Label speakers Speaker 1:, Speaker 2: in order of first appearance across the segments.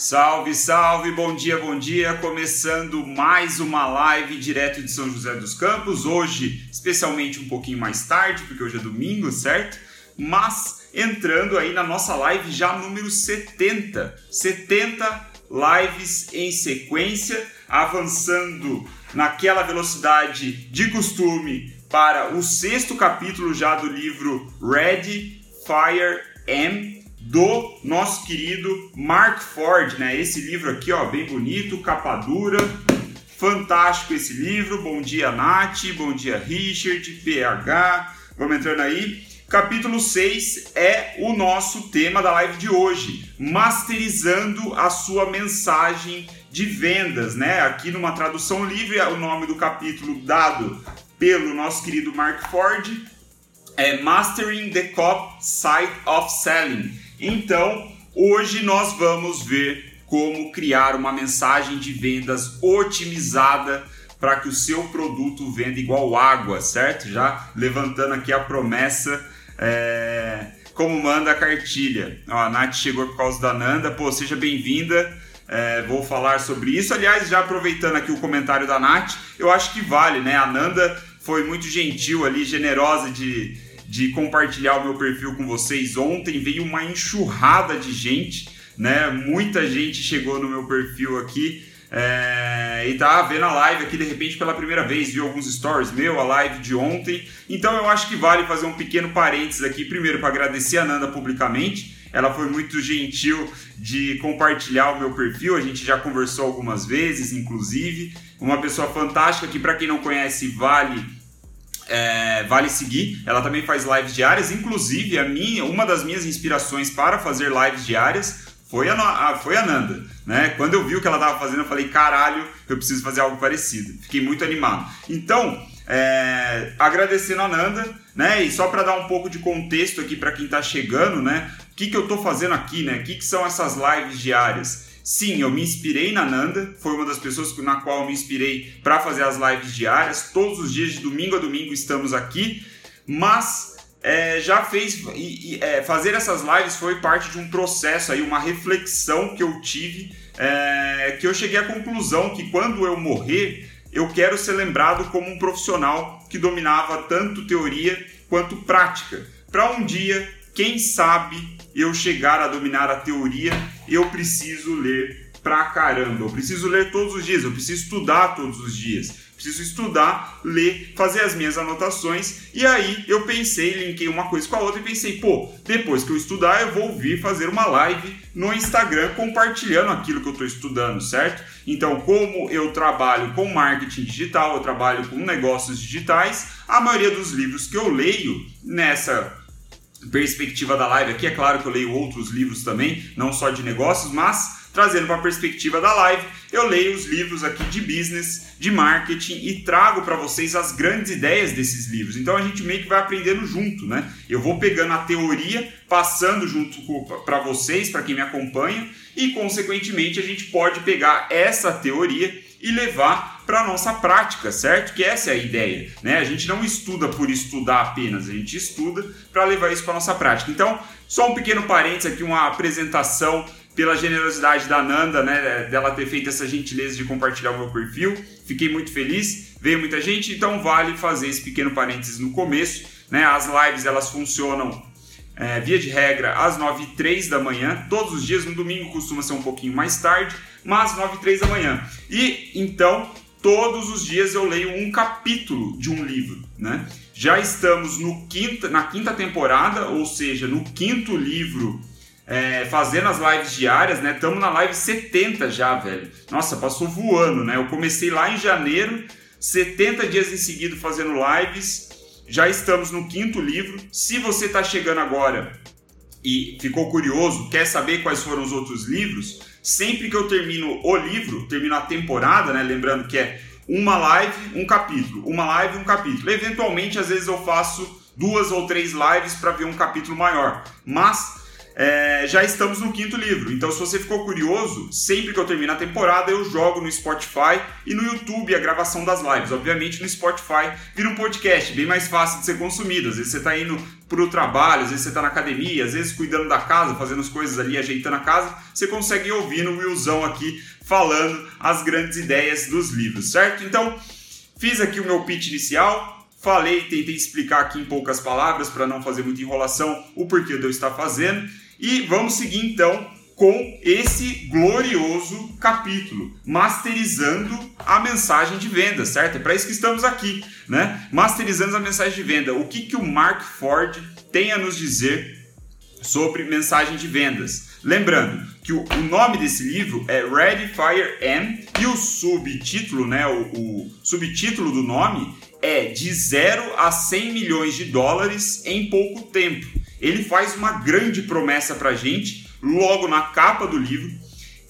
Speaker 1: Salve, salve, bom dia, bom dia. Começando mais uma live direto de São José dos Campos. Hoje, especialmente um pouquinho mais tarde, porque hoje é domingo, certo? Mas entrando aí na nossa live já número 70. 70 lives em sequência, avançando naquela velocidade de costume para o sexto capítulo já do livro Ready, Fire, M do nosso querido Mark Ford, né? Esse livro aqui, ó, bem bonito, capa dura, fantástico esse livro. Bom dia, Nath, bom dia, Richard, PH. Vamos entrando aí. Capítulo 6 é o nosso tema da live de hoje, masterizando a sua mensagem de vendas, né? Aqui numa tradução livre, o nome do capítulo dado pelo nosso querido Mark Ford é Mastering the Cop Side of Selling. Então, hoje nós vamos ver como criar uma mensagem de vendas otimizada para que o seu produto venda igual água, certo? Já levantando aqui a promessa, é... como manda a cartilha. Ó, a Nath chegou por causa da Nanda, pô, seja bem-vinda. É, vou falar sobre isso. Aliás, já aproveitando aqui o comentário da Nath, eu acho que vale, né? A Nanda foi muito gentil ali, generosa de de compartilhar o meu perfil com vocês. Ontem veio uma enxurrada de gente, né? Muita gente chegou no meu perfil aqui é, e tá vendo a live aqui de repente pela primeira vez, viu alguns stories meu, a live de ontem. Então eu acho que vale fazer um pequeno parênteses aqui, primeiro para agradecer a Nanda publicamente. Ela foi muito gentil de compartilhar o meu perfil, a gente já conversou algumas vezes, inclusive. Uma pessoa fantástica que, para quem não conhece, vale é, vale seguir. Ela também faz lives diárias, inclusive a minha, uma das minhas inspirações para fazer lives diárias foi a, a, foi a Nanda. Né? Quando eu vi o que ela estava fazendo, eu falei, caralho, eu preciso fazer algo parecido. Fiquei muito animado. Então, é, agradecendo a Nanda, né? E só para dar um pouco de contexto aqui para quem está chegando, né? O que, que eu estou fazendo aqui, né? O que, que são essas lives diárias? Sim, eu me inspirei na Nanda, foi uma das pessoas na qual eu me inspirei para fazer as lives diárias. Todos os dias, de domingo a domingo, estamos aqui, mas é, já fez. E, e, é, fazer essas lives foi parte de um processo aí, uma reflexão que eu tive, é, que eu cheguei à conclusão que quando eu morrer, eu quero ser lembrado como um profissional que dominava tanto teoria quanto prática. Para um dia, quem sabe, eu chegar a dominar a teoria, eu preciso ler pra caramba. Eu preciso ler todos os dias, eu preciso estudar todos os dias. Preciso estudar, ler, fazer as minhas anotações. E aí eu pensei, linkei uma coisa com a outra e pensei, pô, depois que eu estudar, eu vou vir fazer uma live no Instagram compartilhando aquilo que eu estou estudando, certo? Então, como eu trabalho com marketing digital, eu trabalho com negócios digitais, a maioria dos livros que eu leio nessa perspectiva da live aqui, é claro que eu leio outros livros também, não só de negócios, mas trazendo para a perspectiva da live, eu leio os livros aqui de business, de marketing e trago para vocês as grandes ideias desses livros. Então a gente meio que vai aprendendo junto, né? Eu vou pegando a teoria, passando junto para vocês, para quem me acompanha, e consequentemente a gente pode pegar essa teoria e levar para a nossa prática, certo? Que essa é a ideia, né? A gente não estuda por estudar apenas, a gente estuda para levar isso para nossa prática. Então, só um pequeno parênteses aqui, uma apresentação pela generosidade da Nanda, né, dela ter feito essa gentileza de compartilhar o meu perfil. Fiquei muito feliz, veio muita gente, então vale fazer esse pequeno parênteses no começo, né? As lives elas funcionam é, via de regra às 9 e 3 da manhã, todos os dias, no domingo costuma ser um pouquinho mais tarde mas 9 e 3 da manhã. E então, todos os dias eu leio um capítulo de um livro, né? Já estamos no quinta, na quinta temporada, ou seja, no quinto livro, é, fazendo as lives diárias, né? Estamos na live 70 já, velho. Nossa, passou voando, né? Eu comecei lá em janeiro, 70 dias em seguida fazendo lives. Já estamos no quinto livro. Se você está chegando agora e ficou curioso, quer saber quais foram os outros livros, Sempre que eu termino o livro, termino a temporada, né? Lembrando que é uma live, um capítulo, uma live, um capítulo. Eventualmente, às vezes eu faço duas ou três lives para ver um capítulo maior. Mas é, já estamos no quinto livro. Então, se você ficou curioso, sempre que eu termino a temporada, eu jogo no Spotify e no YouTube a gravação das lives. Obviamente, no Spotify vira um podcast, bem mais fácil de ser consumido. Às vezes você está indo para o trabalho, às vezes você está na academia, às vezes cuidando da casa, fazendo as coisas ali, ajeitando a casa, você consegue ouvir no Willzão aqui falando as grandes ideias dos livros, certo? Então, fiz aqui o meu pitch inicial, falei, tentei explicar aqui em poucas palavras para não fazer muita enrolação o porquê de eu estar fazendo e vamos seguir então com esse glorioso capítulo, masterizando a mensagem de venda, certo? É para isso que estamos aqui, né? Masterizando a mensagem de venda. O que, que o Mark Ford tem a nos dizer sobre mensagem de vendas? Lembrando que o, nome desse livro é Ready Fire M e o subtítulo, né, o, o subtítulo do nome é de 0 a 100 milhões de dólares em pouco tempo. Ele faz uma grande promessa para gente logo na capa do livro.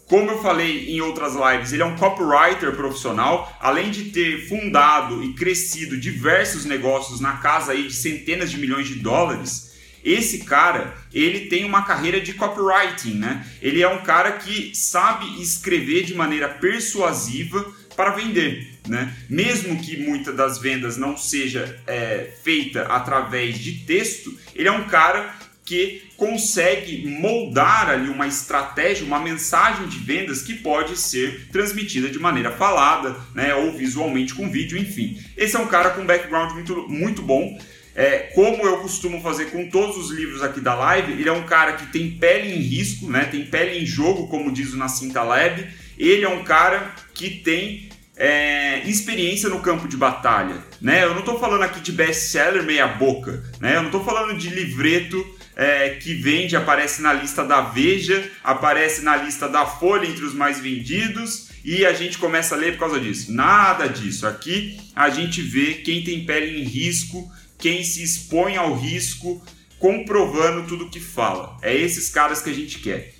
Speaker 1: Como eu falei em outras lives, ele é um copywriter profissional, além de ter fundado e crescido diversos negócios na casa aí de centenas de milhões de dólares. Esse cara, ele tem uma carreira de copywriting, né? Ele é um cara que sabe escrever de maneira persuasiva para vender, né? Mesmo que muitas das vendas não seja é, feita através de texto, ele é um cara que consegue moldar ali uma estratégia, uma mensagem de vendas que pode ser transmitida de maneira falada, né, ou visualmente com vídeo, enfim. Esse é um cara com background muito, muito bom. É, como eu costumo fazer com todos os livros aqui da live, ele é um cara que tem pele em risco, né, tem pele em jogo, como diz o Nassim Taleb. Ele é um cara que tem é, experiência no campo de batalha. Né? Eu não estou falando aqui de best-seller meia boca, né? eu não estou falando de livreto é, que vende, aparece na lista da Veja, aparece na lista da Folha entre os mais vendidos e a gente começa a ler por causa disso. Nada disso. Aqui a gente vê quem tem pele em risco, quem se expõe ao risco, comprovando tudo que fala. É esses caras que a gente quer.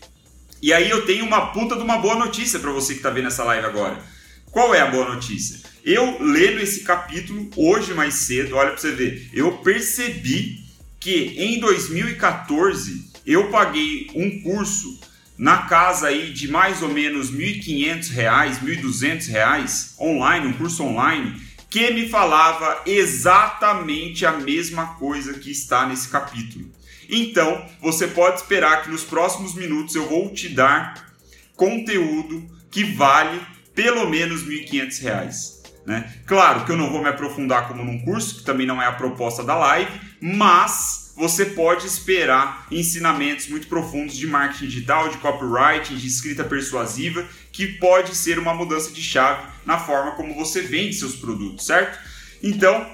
Speaker 1: E aí eu tenho uma puta de uma boa notícia para você que está vendo essa live agora. Qual é a boa notícia? Eu lendo esse capítulo hoje mais cedo, olha para você ver, eu percebi que em 2014 eu paguei um curso na casa aí de mais ou menos R$ 1.500, R$ 1.200 online, um curso online, que me falava exatamente a mesma coisa que está nesse capítulo. Então, você pode esperar que nos próximos minutos eu vou te dar conteúdo que vale pelo menos R$ 1.500. Né? Claro que eu não vou me aprofundar como num curso, que também não é a proposta da live, mas você pode esperar ensinamentos muito profundos de marketing digital, de copywriting, de escrita persuasiva, que pode ser uma mudança de chave na forma como você vende seus produtos, certo? Então,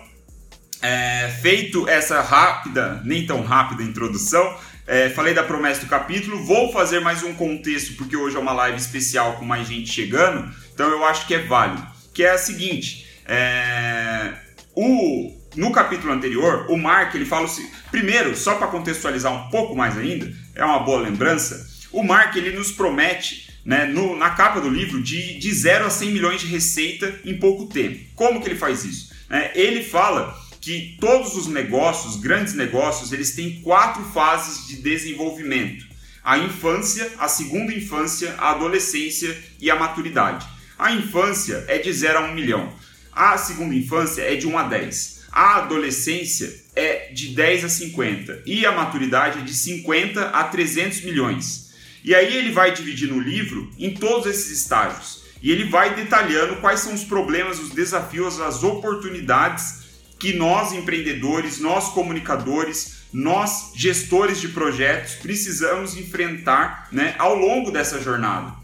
Speaker 1: é, feito essa rápida, nem tão rápida introdução, é, falei da promessa do capítulo, vou fazer mais um contexto, porque hoje é uma live especial com mais gente chegando, então eu acho que é válido que é a seguinte: é, o, no capítulo anterior, o Mark ele fala assim, primeiro, só para contextualizar um pouco mais ainda, é uma boa lembrança. O Mark ele nos promete né, no, na capa do livro de, de 0 a 100 milhões de receita em pouco tempo. Como que ele faz isso? É, ele fala que todos os negócios, grandes negócios, eles têm quatro fases de desenvolvimento: a infância, a segunda infância, a adolescência e a maturidade. A infância é de 0 a 1 milhão. A segunda infância é de 1 a 10. A adolescência é de 10 a 50. E a maturidade é de 50 a 300 milhões. E aí ele vai dividir no livro em todos esses estágios. E ele vai detalhando quais são os problemas, os desafios, as oportunidades que nós empreendedores, nós comunicadores, nós gestores de projetos precisamos enfrentar né, ao longo dessa jornada.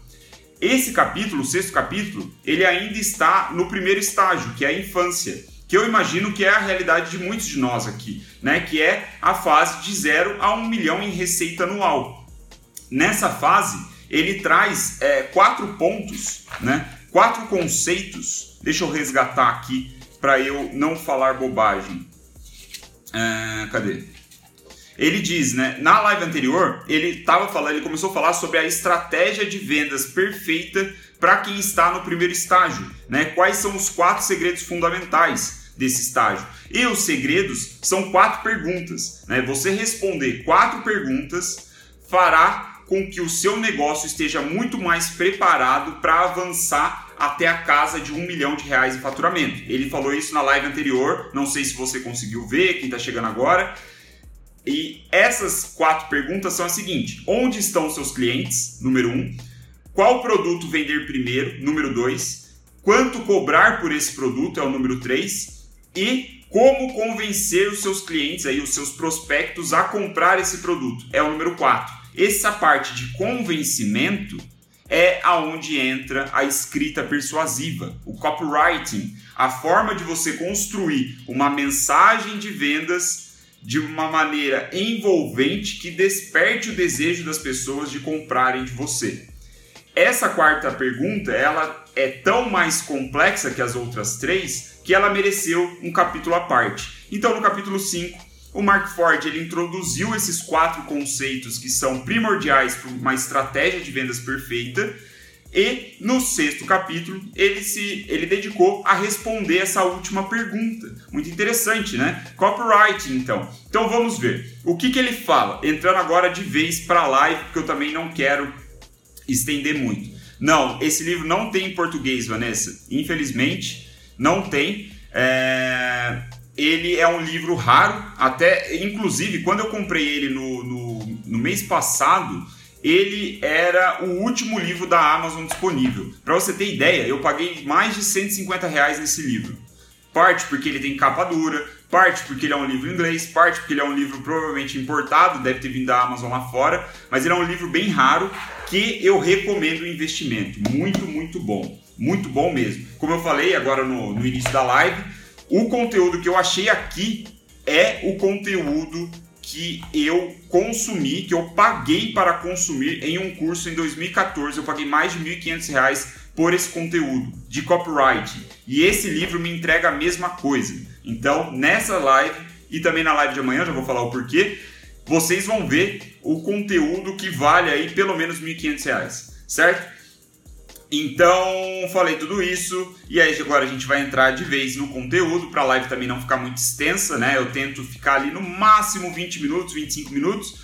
Speaker 1: Esse capítulo, o sexto capítulo, ele ainda está no primeiro estágio, que é a infância, que eu imagino que é a realidade de muitos de nós aqui, né? Que é a fase de 0 a 1 um milhão em receita anual. Nessa fase, ele traz é, quatro pontos, né? Quatro conceitos. Deixa eu resgatar aqui para eu não falar bobagem. É, cadê? Ele diz, né? Na live anterior, ele estava falando, ele começou a falar sobre a estratégia de vendas perfeita para quem está no primeiro estágio, né? Quais são os quatro segredos fundamentais desse estágio? E os segredos são quatro perguntas, né? Você responder quatro perguntas fará com que o seu negócio esteja muito mais preparado para avançar até a casa de um milhão de reais em faturamento. Ele falou isso na live anterior, não sei se você conseguiu ver, quem está chegando agora E essas quatro perguntas são as seguintes: onde estão seus clientes? Número um. Qual produto vender primeiro? Número dois. Quanto cobrar por esse produto? É o número três. E como convencer os seus clientes, aí, os seus prospectos, a comprar esse produto? É o número 4. Essa parte de convencimento é aonde entra a escrita persuasiva, o copywriting, a forma de você construir uma mensagem de vendas de uma maneira envolvente que desperte o desejo das pessoas de comprarem de você. Essa quarta pergunta, ela é tão mais complexa que as outras três, que ela mereceu um capítulo à parte. Então, no capítulo 5, o Mark Ford ele introduziu esses quatro conceitos que são primordiais para uma estratégia de vendas perfeita. E no sexto capítulo, ele se ele dedicou a responder essa última pergunta. Muito interessante, né? Copywriting, então. Então vamos ver. O que, que ele fala? Entrando agora de vez para a live, porque eu também não quero estender muito. Não, esse livro não tem em português, Vanessa. Infelizmente, não tem. É... Ele é um livro raro, até inclusive quando eu comprei ele no, no, no mês passado, ele era o último livro da Amazon disponível. Para você ter ideia, eu paguei mais de 150 reais nesse livro. Parte porque ele tem capa dura, parte porque ele é um livro em inglês, parte porque ele é um livro provavelmente importado, deve ter vindo da Amazon lá fora, mas ele é um livro bem raro que eu recomendo o investimento. Muito, muito bom. Muito bom mesmo. Como eu falei agora no, no início da live, o conteúdo que eu achei aqui é o conteúdo que eu consumi, que eu paguei para consumir em um curso em 2014. Eu paguei mais de R$ 1.500 por esse conteúdo de copyright. E esse livro me entrega a mesma coisa. Então, nessa live e também na live de amanhã, já vou falar o porquê, vocês vão ver o conteúdo que vale aí pelo menos R$ 1.500, certo? Então, falei tudo isso e aí agora a gente vai entrar de vez no conteúdo para a live também não ficar muito extensa, né? Eu tento ficar ali no máximo 20 minutos, 25 minutos.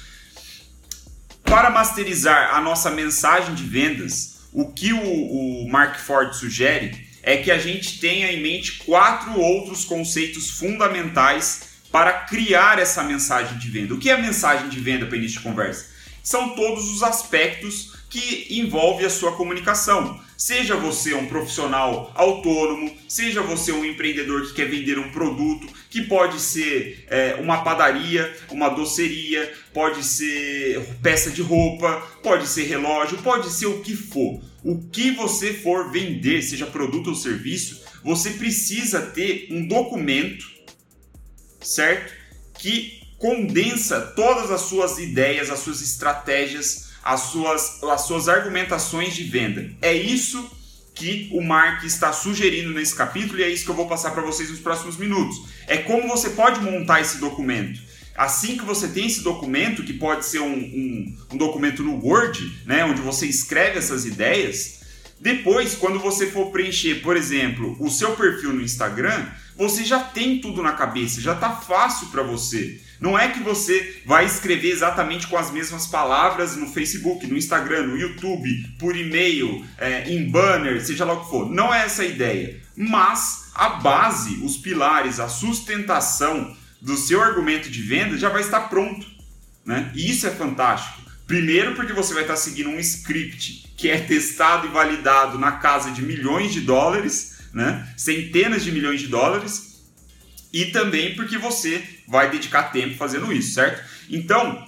Speaker 1: Para masterizar a nossa mensagem de vendas, o que o, o Mark Ford sugere é que a gente tenha em mente quatro outros conceitos fundamentais para criar essa mensagem de venda. O que é mensagem de venda para início de conversa? São todos os aspectos que envolve a sua comunicação. Seja você um profissional autônomo, seja você um empreendedor que quer vender um produto, que pode ser é, uma padaria, uma doceria, pode ser peça de roupa, pode ser relógio, pode ser o que for. O que você for vender, seja produto ou serviço, você precisa ter um documento, certo? Que condensa todas as suas ideias, as suas estratégias, as suas, as suas argumentações de venda. É isso que o Mark está sugerindo nesse capítulo e é isso que eu vou passar para vocês nos próximos minutos. É como você pode montar esse documento. Assim que você tem esse documento, que pode ser um, um, um documento no Word, né, onde você escreve essas ideias, depois, quando você for preencher, por exemplo, o seu perfil no Instagram, você já tem tudo na cabeça, já está fácil para você. Não é que você vai escrever exatamente com as mesmas palavras no Facebook, no Instagram, no YouTube, por e-mail, é, em banner, seja lá o que for. Não é essa a ideia. Mas a base, os pilares, a sustentação do seu argumento de venda já vai estar pronto. Né? E isso é fantástico. Primeiro, porque você vai estar seguindo um script que é testado e validado na casa de milhões de dólares, né? centenas de milhões de dólares e também porque você vai dedicar tempo fazendo isso, certo? Então,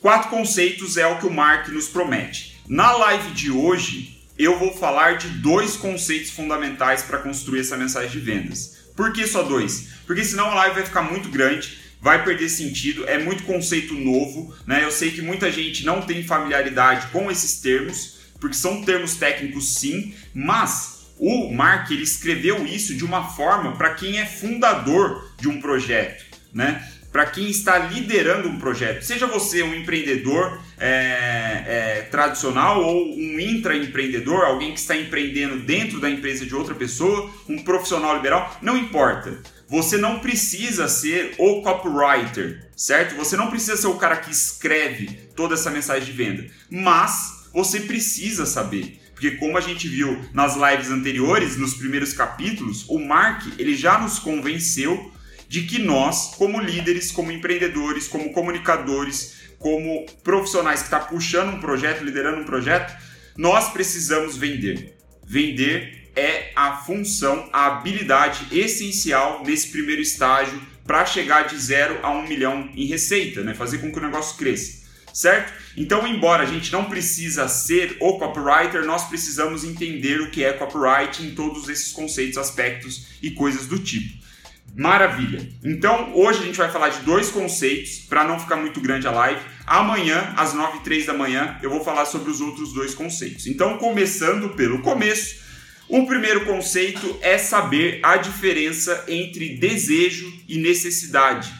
Speaker 1: quatro conceitos é o que o Mark nos promete. Na live de hoje, eu vou falar de dois conceitos fundamentais para construir essa mensagem de vendas. Por que só dois? Porque senão a live vai ficar muito grande, vai perder sentido, é muito conceito novo, né? Eu sei que muita gente não tem familiaridade com esses termos, porque são termos técnicos sim, mas o Mark ele escreveu isso de uma forma para quem é fundador de um projeto, né? Para quem está liderando um projeto, seja você um empreendedor é, é, tradicional ou um intraempreendedor, alguém que está empreendendo dentro da empresa de outra pessoa, um profissional liberal, não importa. Você não precisa ser o copywriter, certo? Você não precisa ser o cara que escreve toda essa mensagem de venda, mas você precisa saber porque como a gente viu nas lives anteriores, nos primeiros capítulos, o Mark ele já nos convenceu de que nós, como líderes, como empreendedores, como comunicadores, como profissionais que estão tá puxando um projeto, liderando um projeto, nós precisamos vender. Vender é a função, a habilidade essencial nesse primeiro estágio para chegar de zero a um milhão em receita, né? fazer com que o negócio cresça. Certo? Então, embora a gente não precisa ser o copywriter, nós precisamos entender o que é copyright em todos esses conceitos, aspectos e coisas do tipo. Maravilha! Então, hoje a gente vai falar de dois conceitos, para não ficar muito grande a live. Amanhã, às 9 h 03 da manhã, eu vou falar sobre os outros dois conceitos. Então, começando pelo começo, o primeiro conceito é saber a diferença entre desejo e necessidade.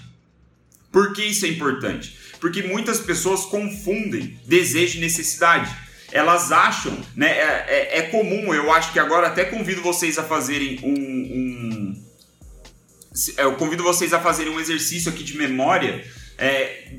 Speaker 1: Por que isso é importante? Porque muitas pessoas confundem desejo e necessidade. Elas acham, né? É, é, é comum, eu acho que agora até convido vocês a fazerem um, um eu convido vocês a fazerem um exercício aqui de memória é,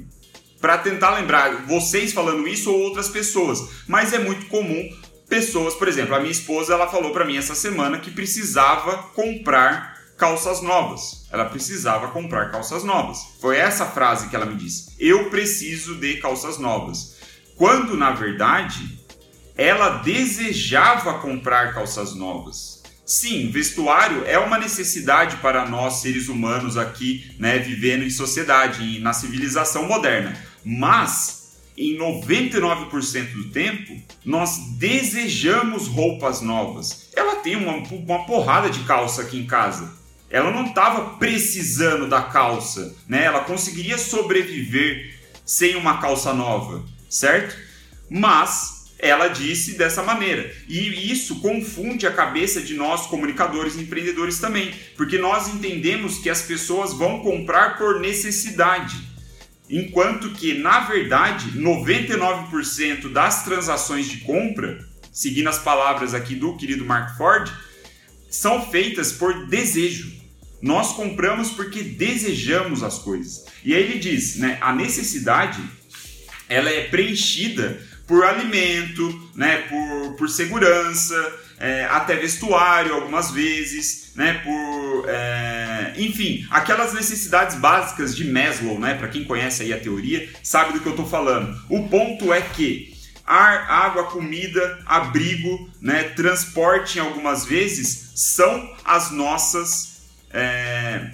Speaker 1: para tentar lembrar vocês falando isso ou outras pessoas. Mas é muito comum pessoas, por exemplo, a minha esposa ela falou para mim essa semana que precisava comprar calças novas. Ela precisava comprar calças novas. Foi essa frase que ela me disse. Eu preciso de calças novas. Quando na verdade ela desejava comprar calças novas. Sim, vestuário é uma necessidade para nós seres humanos aqui, né, vivendo em sociedade, na civilização moderna. Mas em 99% do tempo, nós desejamos roupas novas. Ela tem uma, uma porrada de calça aqui em casa. Ela não estava precisando da calça, né? Ela conseguiria sobreviver sem uma calça nova, certo? Mas ela disse dessa maneira. E isso confunde a cabeça de nós, comunicadores e empreendedores também, porque nós entendemos que as pessoas vão comprar por necessidade. Enquanto que, na verdade, 99% das transações de compra, seguindo as palavras aqui do querido Mark Ford, são feitas por desejo. Nós compramos porque desejamos as coisas. E aí ele diz, né, a necessidade ela é preenchida por alimento, né, por, por segurança, é, até vestuário algumas vezes, né, por, é, enfim, aquelas necessidades básicas de Maslow, né, para quem conhece aí a teoria, sabe do que eu estou falando. O ponto é que ar, água, comida, abrigo, né, transporte algumas vezes são as nossas é,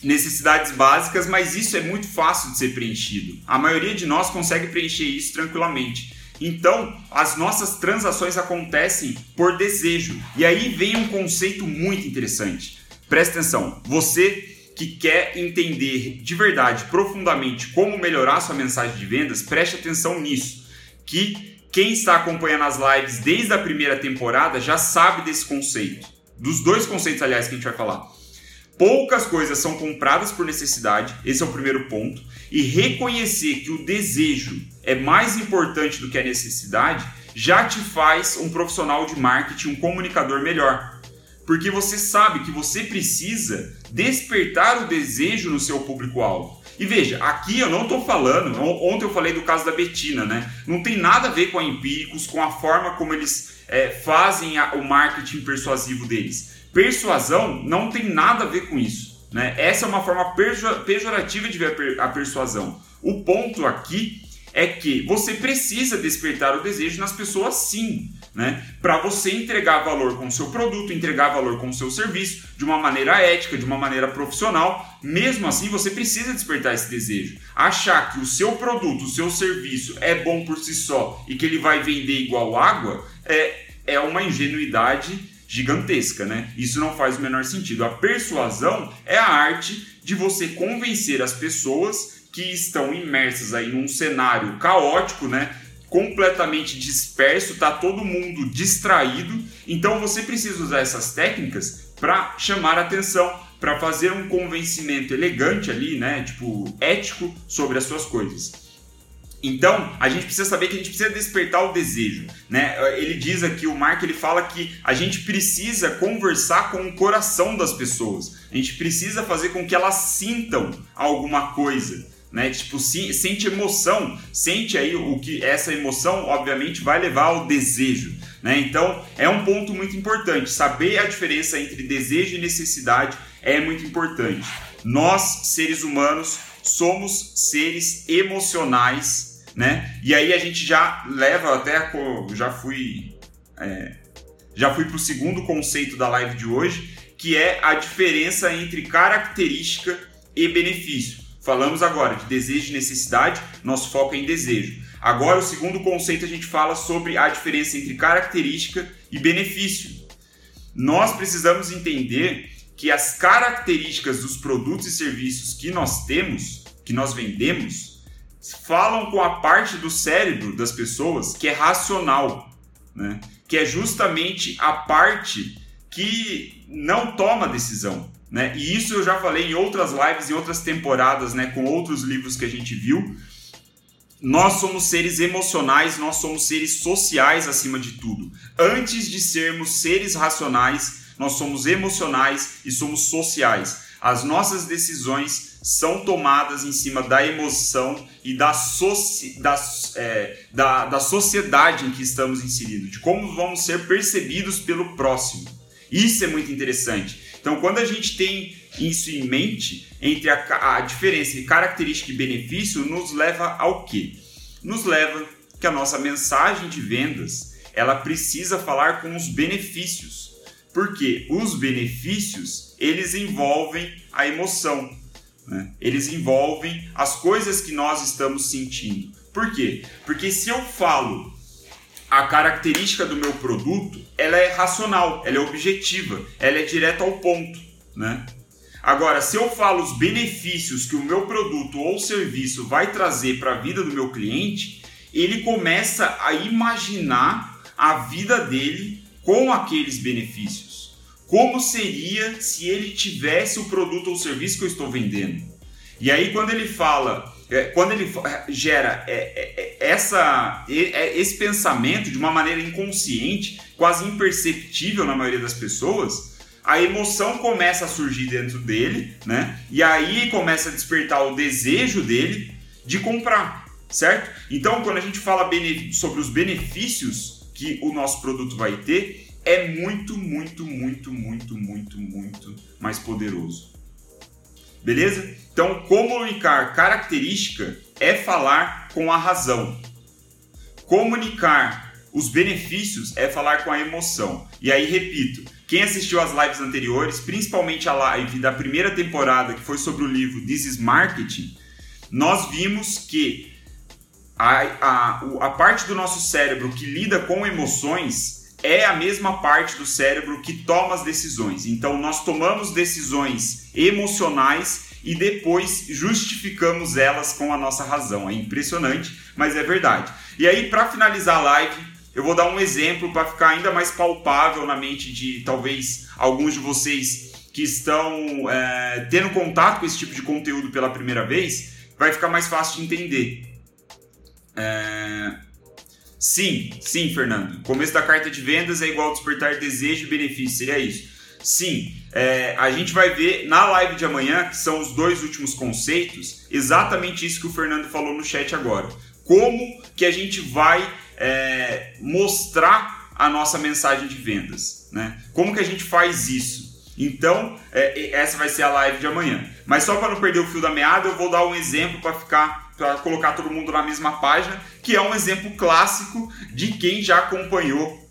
Speaker 1: necessidades básicas, mas isso é muito fácil de ser preenchido. A maioria de nós consegue preencher isso tranquilamente. Então, as nossas transações acontecem por desejo. E aí vem um conceito muito interessante. Presta atenção, você que quer entender de verdade, profundamente, como melhorar sua mensagem de vendas, preste atenção nisso. Que quem está acompanhando as lives desde a primeira temporada já sabe desse conceito. Dos dois conceitos, aliás, que a gente vai falar. Poucas coisas são compradas por necessidade, esse é o primeiro ponto, e reconhecer que o desejo é mais importante do que a necessidade já te faz um profissional de marketing, um comunicador melhor. Porque você sabe que você precisa despertar o desejo no seu público-alvo. E veja, aqui eu não estou falando, ontem eu falei do caso da Betina, né? Não tem nada a ver com a Empíricos, com a forma como eles é, fazem a, o marketing persuasivo deles. Persuasão não tem nada a ver com isso. Né? Essa é uma forma pejorativa de ver a persuasão. O ponto aqui é que você precisa despertar o desejo nas pessoas sim, né? Para você entregar valor com o seu produto, entregar valor com o seu serviço de uma maneira ética, de uma maneira profissional. Mesmo assim, você precisa despertar esse desejo. Achar que o seu produto, o seu serviço é bom por si só e que ele vai vender igual água é, é uma ingenuidade gigantesca, né? Isso não faz o menor sentido. A persuasão é a arte de você convencer as pessoas que estão imersas aí num cenário caótico, né? Completamente disperso, tá todo mundo distraído. Então você precisa usar essas técnicas para chamar atenção, para fazer um convencimento elegante ali, né? Tipo, ético sobre as suas coisas. Então, a gente precisa saber que a gente precisa despertar o desejo, né? Ele diz aqui, o Mark, ele fala que a gente precisa conversar com o coração das pessoas. A gente precisa fazer com que elas sintam alguma coisa, né? Tipo, sente emoção, sente aí o que essa emoção, obviamente, vai levar ao desejo, né? Então, é um ponto muito importante. Saber a diferença entre desejo e necessidade é muito importante. Nós, seres humanos, somos seres emocionais, né? E aí a gente já leva até já fui é, já fui para o segundo conceito da live de hoje, que é a diferença entre característica e benefício. Falamos agora de desejo e necessidade, nosso foco é em desejo. Agora, o segundo conceito, a gente fala sobre a diferença entre característica e benefício. Nós precisamos entender que as características dos produtos e serviços que nós temos, que nós vendemos, falam com a parte do cérebro das pessoas que é racional, né? que é justamente a parte que não toma decisão. Né? E isso eu já falei em outras lives, em outras temporadas, né, com outros livros que a gente viu. Nós somos seres emocionais, nós somos seres sociais acima de tudo. Antes de sermos seres racionais, nós somos emocionais e somos sociais. As nossas decisões são tomadas em cima da emoção e da, da, é, da, da sociedade em que estamos inseridos, de como vamos ser percebidos pelo próximo. Isso é muito interessante. Então, quando a gente tem isso em mente, entre a, a diferença de característica e benefício, nos leva ao quê? Nos leva que a nossa mensagem de vendas ela precisa falar com os benefícios. Porque os benefícios eles envolvem a emoção, né? eles envolvem as coisas que nós estamos sentindo. Por quê? Porque se eu falo a característica do meu produto, ela é racional, ela é objetiva, ela é direta ao ponto, né? Agora, se eu falo os benefícios que o meu produto ou serviço vai trazer para a vida do meu cliente, ele começa a imaginar a vida dele com aqueles benefícios. Como seria se ele tivesse o produto ou serviço que eu estou vendendo? E aí, quando ele fala quando ele gera é, é, é essa, esse pensamento de uma maneira inconsciente, quase imperceptível na maioria das pessoas, a emoção começa a surgir dentro dele, né? E aí começa a despertar o desejo dele de comprar, certo? Então, quando a gente fala sobre os benefícios que o nosso produto vai ter, é muito, muito, muito, muito, muito, muito mais poderoso. Beleza? Então, comunicar característica é falar com a razão. Comunicar os benefícios é falar com a emoção. E aí, repito, quem assistiu às lives anteriores, principalmente a live da primeira temporada, que foi sobre o livro This is Marketing, nós vimos que a, a, a parte do nosso cérebro que lida com emoções é a mesma parte do cérebro que toma as decisões. Então, nós tomamos decisões emocionais e depois justificamos elas com a nossa razão. É impressionante, mas é verdade. E aí, para finalizar a live, eu vou dar um exemplo para ficar ainda mais palpável na mente de talvez alguns de vocês que estão é, tendo contato com esse tipo de conteúdo pela primeira vez, vai ficar mais fácil de entender. É... Sim, sim, Fernando. O começo da carta de vendas é igual despertar desejo e benefício. Seria isso. Sim, é, a gente vai ver na live de amanhã, que são os dois últimos conceitos, exatamente isso que o Fernando falou no chat agora. Como que a gente vai é, mostrar a nossa mensagem de vendas, né? Como que a gente faz isso? Então, é, essa vai ser a live de amanhã. Mas só para não perder o fio da meada, eu vou dar um exemplo para ficar para colocar todo mundo na mesma página, que é um exemplo clássico de quem já acompanhou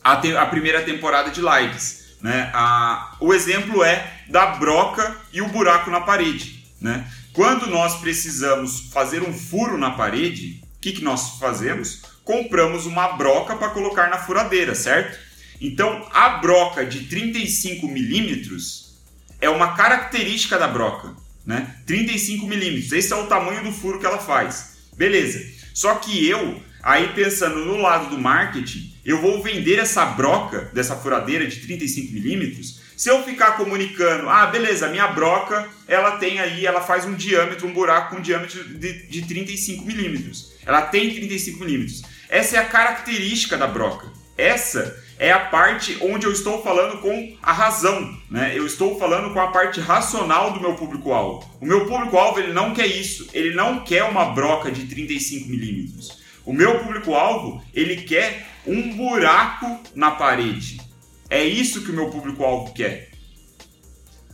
Speaker 1: a, te, a primeira temporada de lives. Né? A, o exemplo é da broca e o buraco na parede. Né? Quando nós precisamos fazer um furo na parede, o que, que nós fazemos? Compramos uma broca para colocar na furadeira, certo? Então, a broca de 35 milímetros é uma característica da broca, né? 35 milímetros, esse é o tamanho do furo que ela faz. Beleza. Só que eu, aí pensando no lado do marketing, eu vou vender essa broca dessa furadeira de 35 milímetros. Se eu ficar comunicando, ah, beleza, minha broca, ela tem aí, ela faz um diâmetro, um buraco com um diâmetro de, de 35 milímetros. Ela tem 35 milímetros. Essa é a característica da broca. Essa é a parte onde eu estou falando com a razão, né? Eu estou falando com a parte racional do meu público-alvo. O meu público-alvo ele não quer isso. Ele não quer uma broca de 35 milímetros. O meu público-alvo ele quer um buraco na parede. É isso que o meu público-alvo quer.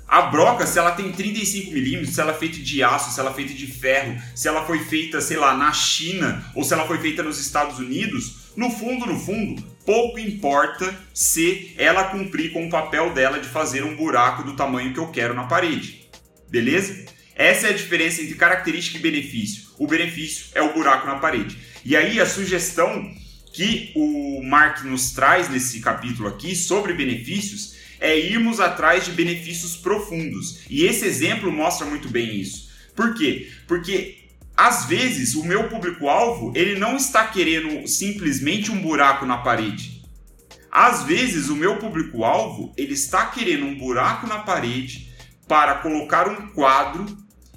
Speaker 1: A broca, se ela tem 35 milímetros, se ela é feita de aço, se ela é feita de ferro, se ela foi feita, sei lá, na China ou se ela foi feita nos Estados Unidos, no fundo, no fundo, pouco importa se ela cumprir com o papel dela de fazer um buraco do tamanho que eu quero na parede. Beleza? Essa é a diferença entre característica e benefício. O benefício é o buraco na parede. E aí a sugestão que o Mark nos traz nesse capítulo aqui sobre benefícios é irmos atrás de benefícios profundos. E esse exemplo mostra muito bem isso. Por quê? Porque às vezes o meu público-alvo ele não está querendo simplesmente um buraco na parede. Às vezes o meu público-alvo ele está querendo um buraco na parede para colocar um quadro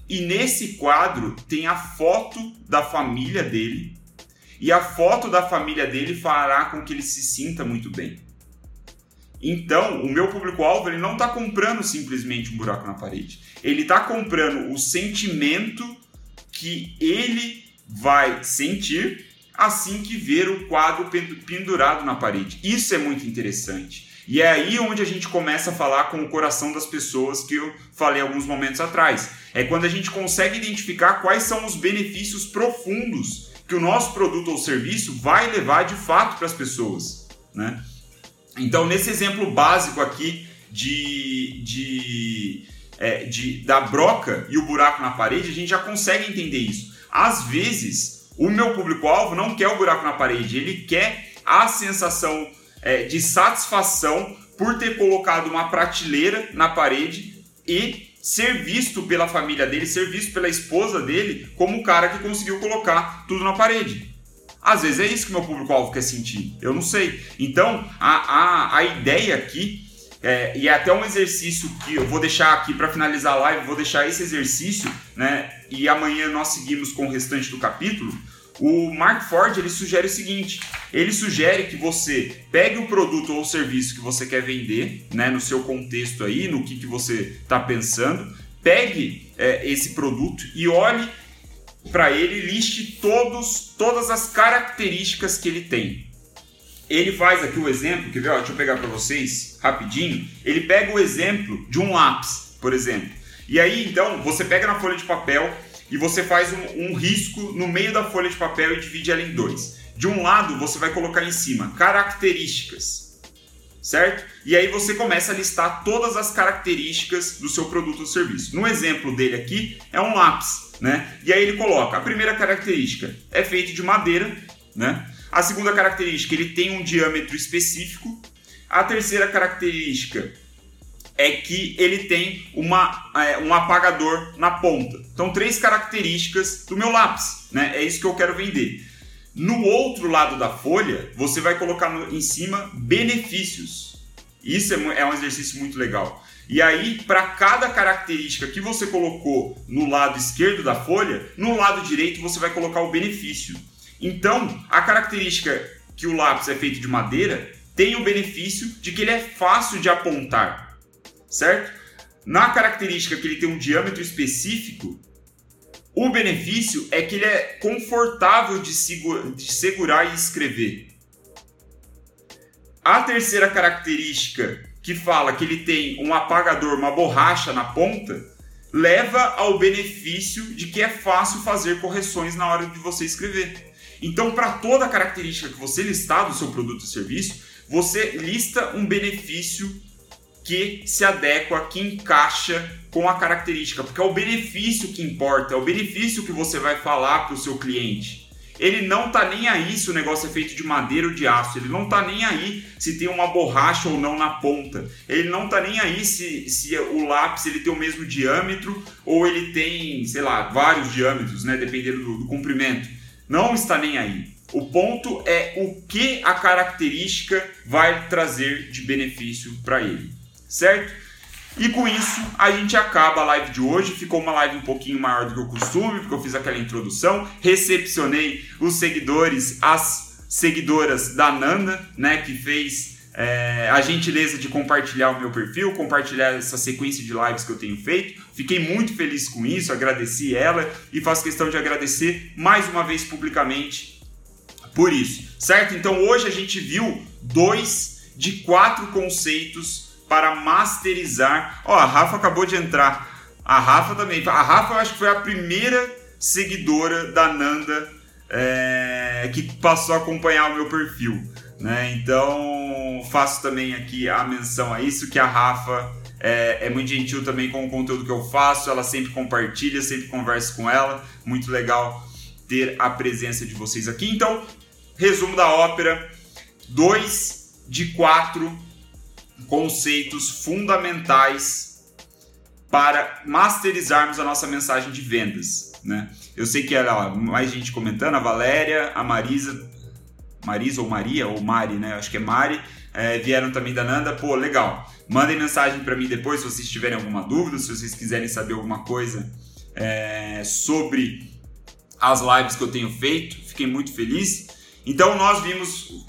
Speaker 1: e nesse quadro tem a foto da família dele e a foto da família dele fará com que ele se sinta muito bem. Então, o meu público-alvo ele não está comprando simplesmente um buraco na parede. Ele está comprando o sentimento que ele vai sentir assim que ver o quadro pendurado na parede. Isso é muito interessante. E é aí onde a gente começa a falar com o coração das pessoas que eu falei alguns momentos atrás. É quando a gente consegue identificar quais são os benefícios profundos que o nosso produto ou serviço vai levar de fato para as pessoas, né? Então, nesse exemplo básico aqui de, de, é, de, da broca e o buraco na parede, a gente já consegue entender isso. Às vezes, o meu público-alvo não quer o buraco na parede, ele quer a sensação é, de satisfação por ter colocado uma prateleira na parede e ser visto pela família dele, ser visto pela esposa dele como o cara que conseguiu colocar tudo na parede. Às vezes é isso que meu público-alvo quer sentir, eu não sei. Então, a, a, a ideia aqui, é, e é até um exercício que eu vou deixar aqui para finalizar a live, vou deixar esse exercício, né? E amanhã nós seguimos com o restante do capítulo. O Mark Ford ele sugere o seguinte: ele sugere que você pegue o produto ou o serviço que você quer vender, né, no seu contexto aí, no que, que você está pensando, pegue é, esse produto e olhe para ele liste todos, todas as características que ele tem. Ele faz aqui o exemplo? Ó, deixa eu pegar para vocês rapidinho. Ele pega o exemplo de um lápis, por exemplo. E aí, então, você pega na folha de papel e você faz um, um risco no meio da folha de papel e divide ela em dois. De um lado, você vai colocar em cima características, certo? E aí você começa a listar todas as características do seu produto ou serviço. No exemplo dele aqui, é um lápis. Né? E aí ele coloca: a primeira característica é feito de madeira, né? A segunda característica, ele tem um diâmetro específico. A terceira característica é que ele tem uma, é, um apagador na ponta. Então, três características do meu lápis, né? É isso que eu quero vender. No outro lado da folha, você vai colocar no, em cima benefícios. Isso é, é um exercício muito legal. E aí, para cada característica que você colocou no lado esquerdo da folha, no lado direito você vai colocar o benefício. Então, a característica que o lápis é feito de madeira tem o benefício de que ele é fácil de apontar, certo? Na característica que ele tem um diâmetro específico, o benefício é que ele é confortável de, de segurar e escrever. A terceira característica que fala que ele tem um apagador, uma borracha na ponta, leva ao benefício de que é fácil fazer correções na hora de você escrever. Então, para toda característica que você listar do seu produto ou serviço, você lista um benefício que se adequa, que encaixa com a característica, porque é o benefício que importa, é o benefício que você vai falar para o seu cliente. Ele não tá nem aí se o negócio é feito de madeira ou de aço. Ele não tá nem aí se tem uma borracha ou não na ponta. Ele não tá nem aí se, se o lápis ele tem o mesmo diâmetro ou ele tem, sei lá, vários diâmetros, né? Dependendo do, do comprimento. Não está nem aí. O ponto é o que a característica vai trazer de benefício para ele, certo? E com isso, a gente acaba a live de hoje. Ficou uma live um pouquinho maior do que o costume, porque eu fiz aquela introdução. Recepcionei os seguidores, as seguidoras da Nanda, né, que fez é, a gentileza de compartilhar o meu perfil, compartilhar essa sequência de lives que eu tenho feito. Fiquei muito feliz com isso, agradeci ela e faço questão de agradecer mais uma vez publicamente por isso, certo? Então hoje a gente viu dois de quatro conceitos para masterizar. Ó, a Rafa acabou de entrar. A Rafa também. A Rafa eu acho que foi a primeira seguidora da Nanda é, que passou a acompanhar o meu perfil. Né? Então faço também aqui a menção a isso que a Rafa é, é, muito gentil também com o conteúdo que eu faço, ela sempre compartilha, sempre converso com ela, muito legal ter a presença de vocês aqui. Então, resumo da ópera: dois de quatro conceitos fundamentais para masterizarmos a nossa mensagem de vendas. Né? Eu sei que era mais gente comentando, a Valéria, a Marisa, Marisa ou Maria, ou Mari, né? Acho que é Mari, é, vieram também da Nanda. Pô, legal. Mandem mensagem para mim depois se vocês tiverem alguma dúvida, se vocês quiserem saber alguma coisa é, sobre as lives que eu tenho feito. Fiquei muito feliz. Então nós vimos,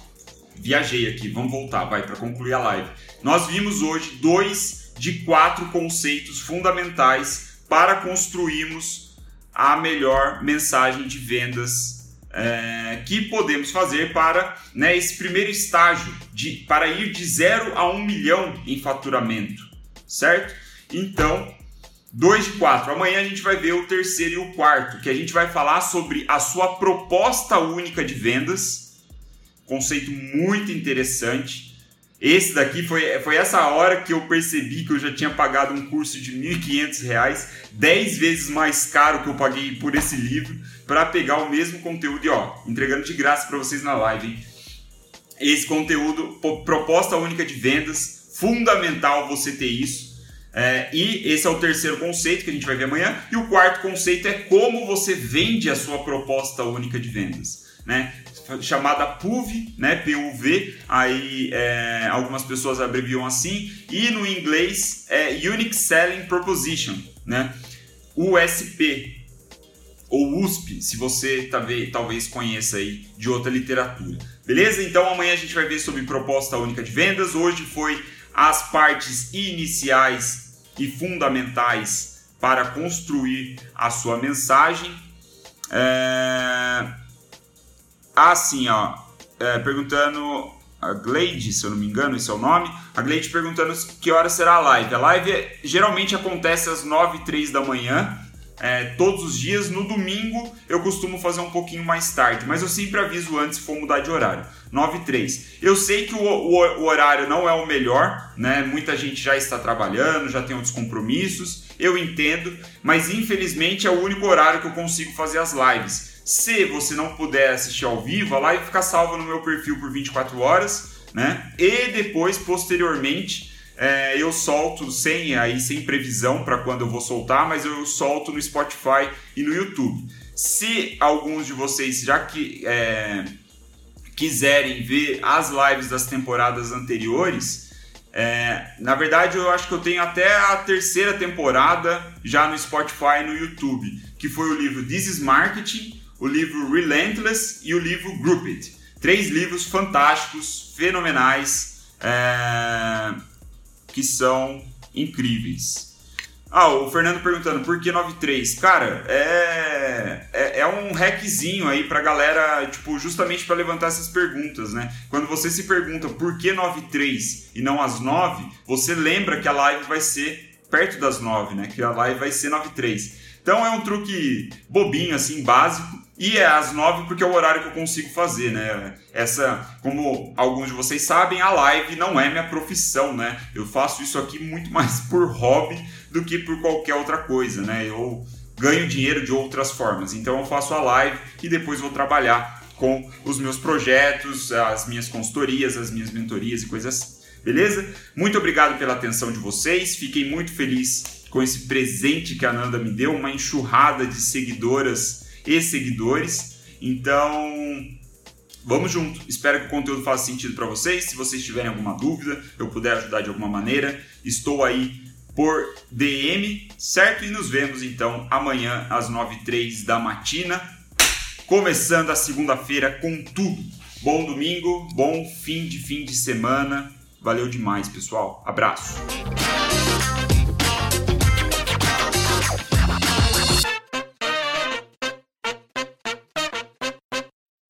Speaker 1: viajei aqui, vamos voltar, vai para concluir a live. Nós vimos hoje dois de quatro conceitos fundamentais para construirmos a melhor mensagem de vendas é, que podemos fazer para né, esse primeiro estágio de, para ir de zero a um milhão em faturamento, certo? Então, 2 de 4. Amanhã a gente vai ver o terceiro e o quarto, que a gente vai falar sobre a sua proposta única de vendas. Conceito muito interessante. Esse daqui foi, foi essa hora que eu percebi que eu já tinha pagado um curso de R$ 1.500, 10 vezes mais caro que eu paguei por esse livro, para pegar o mesmo conteúdo e ó, entregando de graça para vocês na live. Hein? Esse conteúdo, proposta única de vendas, fundamental você ter isso. É, e esse é o terceiro conceito que a gente vai ver amanhã. E o quarto conceito é como você vende a sua proposta única de vendas. Né? chamada PUV, né? PUV, aí é, algumas pessoas abreviam assim, e no inglês é Unique Selling Proposition, né? USP ou USP, se você talvez, conheça aí de outra literatura. Beleza? Então amanhã a gente vai ver sobre proposta única de vendas. Hoje foi as partes iniciais e fundamentais para construir a sua mensagem. É... Assim, ó, é, perguntando a Glade, se eu não me engano, esse é o nome. A Glade perguntando que hora será a live. A live geralmente acontece às 9 e 3 da manhã é, todos os dias. No domingo eu costumo fazer um pouquinho mais tarde, mas eu sempre aviso antes se for mudar de horário. 9 e 3. Eu sei que o, o, o, horário não é o melhor, né? Muita gente já está trabalhando, já tem outros compromissos. Eu entendo, mas infelizmente é o único horário que eu consigo fazer as lives. Se você não puder assistir ao vivo, a live fica salva no meu perfil por 24 horas, né? E depois, posteriormente, é, eu solto sem aí sem previsão para quando eu vou soltar, mas eu solto no Spotify e no YouTube. Se alguns de vocês já que é, quiserem ver as lives das temporadas anteriores, é, na verdade eu acho que eu tenho até a terceira temporada já no Spotify e no YouTube, que foi o livro This is Marketing, o livro Relentless e o livro Group It. Três livros fantásticos, fenomenais. É que são incríveis. Ah, o Fernando perguntando por que 93? Cara, é, é, é um hackzinho aí pra galera, tipo, justamente para levantar essas perguntas, né? Quando você se pergunta por que 93 e não às 9, você lembra que a live vai ser perto das 9, né? Que a live vai ser 93. Então é um truque bobinho, assim, básico, e é às nove porque é o horário que eu consigo fazer, né? Essa, como alguns de vocês sabem, a live não é minha profissão, né? Eu faço isso aqui muito mais por hobby do que por qualquer outra coisa, né? Eu ganho dinheiro de outras formas. Então eu faço a live e depois vou trabalhar com os meus projetos, as minhas consultorias, as minhas mentorias e coisas assim. Beleza? Muito obrigado pela atenção de vocês. Fiquei muito feliz com esse presente que a Nanda me deu, uma enxurrada de seguidoras e seguidores. Então, vamos junto. Espero que o conteúdo faça sentido para vocês. Se vocês tiverem alguma dúvida, eu puder ajudar de alguma maneira, estou aí por DM, certo? E nos vemos então amanhã às 9h03 da matina, começando a segunda-feira com tudo. Bom domingo, bom fim de fim de semana. Valeu demais, pessoal. Abraço.